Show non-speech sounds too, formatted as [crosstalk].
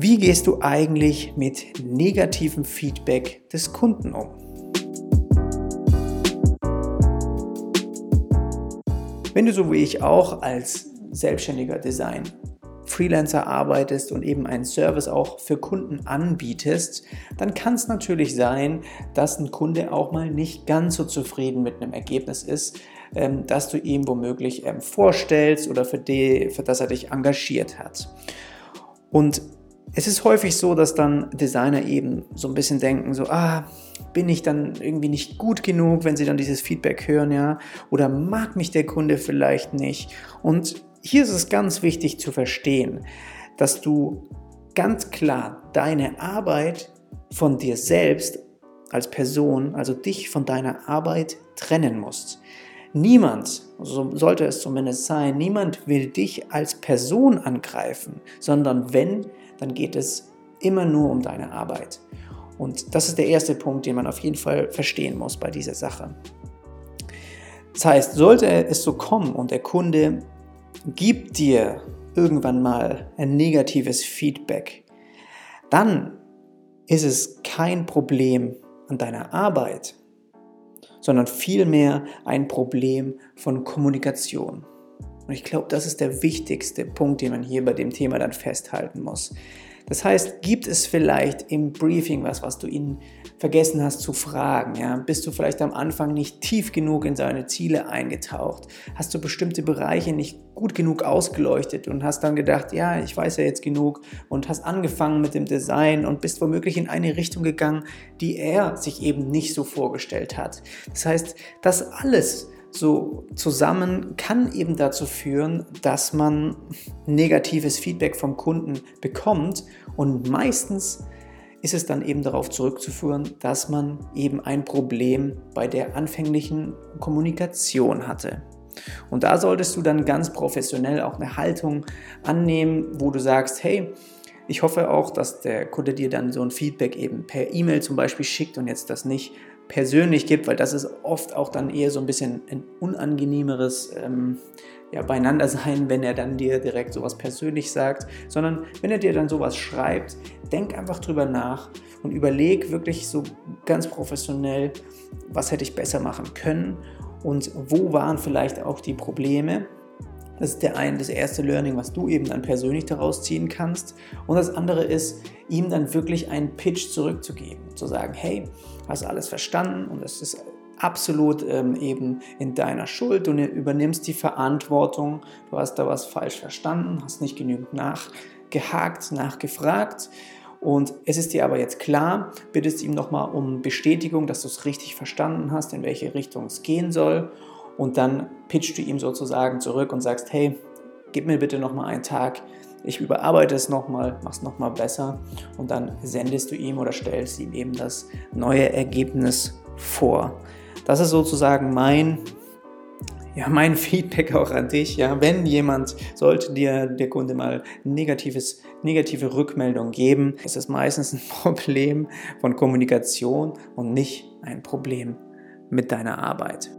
Wie gehst du eigentlich mit negativem Feedback des Kunden um? Wenn du so wie ich auch als selbstständiger Design Freelancer arbeitest und eben einen Service auch für Kunden anbietest, dann kann es natürlich sein, dass ein Kunde auch mal nicht ganz so zufrieden mit einem Ergebnis ist, ähm, das du ihm womöglich ähm, vorstellst oder für, die, für das er dich engagiert hat. Und es ist häufig so, dass dann Designer eben so ein bisschen denken, so, ah, bin ich dann irgendwie nicht gut genug, wenn sie dann dieses Feedback hören, ja? Oder mag mich der Kunde vielleicht nicht? Und hier ist es ganz wichtig zu verstehen, dass du ganz klar deine Arbeit von dir selbst als Person, also dich von deiner Arbeit trennen musst. Niemand, so sollte es zumindest sein, niemand will dich als Person angreifen, sondern wenn, dann geht es immer nur um deine Arbeit. Und das ist der erste Punkt, den man auf jeden Fall verstehen muss bei dieser Sache. Das heißt, sollte es so kommen und der Kunde gibt dir irgendwann mal ein negatives Feedback, dann ist es kein Problem an deiner Arbeit, sondern vielmehr ein Problem von Kommunikation. Und ich glaube, das ist der wichtigste Punkt, den man hier bei dem Thema dann festhalten muss. Das heißt, gibt es vielleicht im Briefing was, was du ihn vergessen hast zu fragen? Ja? Bist du vielleicht am Anfang nicht tief genug in seine Ziele eingetaucht? Hast du bestimmte Bereiche nicht gut genug ausgeleuchtet und hast dann gedacht, ja, ich weiß ja jetzt genug und hast angefangen mit dem Design und bist womöglich in eine Richtung gegangen, die er sich eben nicht so vorgestellt hat. Das heißt, das alles so zusammen kann eben dazu führen, dass man negatives Feedback vom Kunden bekommt und meistens ist es dann eben darauf zurückzuführen, dass man eben ein Problem bei der anfänglichen Kommunikation hatte. Und da solltest du dann ganz professionell auch eine Haltung annehmen, wo du sagst, hey, ich hoffe auch, dass der Kunde dir dann so ein Feedback eben per E-Mail zum Beispiel schickt und jetzt das nicht persönlich gibt, weil das ist oft auch dann eher so ein bisschen ein unangenehmeres ähm, ja, Beieinandersein, wenn er dann dir direkt sowas persönlich sagt, sondern wenn er dir dann sowas schreibt, denk einfach drüber nach und überleg wirklich so ganz professionell, was hätte ich besser machen können und wo waren vielleicht auch die Probleme das ist der ein, das erste Learning, was du eben dann persönlich daraus ziehen kannst. Und das andere ist, ihm dann wirklich einen Pitch zurückzugeben. Zu sagen, hey, hast alles verstanden und es ist absolut ähm, eben in deiner Schuld. Du übernimmst die Verantwortung. Du hast da was falsch verstanden, hast nicht genügend nachgehakt, nachgefragt. Und es ist dir aber jetzt klar, bittest ihm nochmal um Bestätigung, dass du es richtig verstanden hast, in welche Richtung es gehen soll und dann pitchst du ihm sozusagen zurück und sagst, hey, gib mir bitte nochmal einen Tag, ich überarbeite es nochmal, mach es nochmal besser und dann sendest du ihm oder stellst ihm eben das neue Ergebnis vor. Das ist sozusagen mein, ja, mein [laughs] Feedback auch an dich. Ja. Wenn jemand, sollte dir der Kunde mal negatives, negative Rückmeldung geben, ist es meistens ein [laughs] Problem von Kommunikation und nicht ein Problem mit deiner Arbeit.